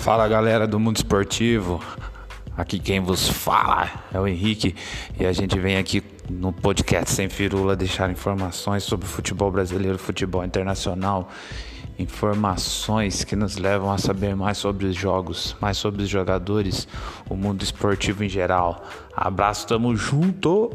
Fala galera do mundo esportivo, aqui quem vos fala é o Henrique e a gente vem aqui no podcast Sem Firula deixar informações sobre futebol brasileiro, futebol internacional, informações que nos levam a saber mais sobre os jogos, mais sobre os jogadores, o mundo esportivo em geral. Abraço, tamo junto!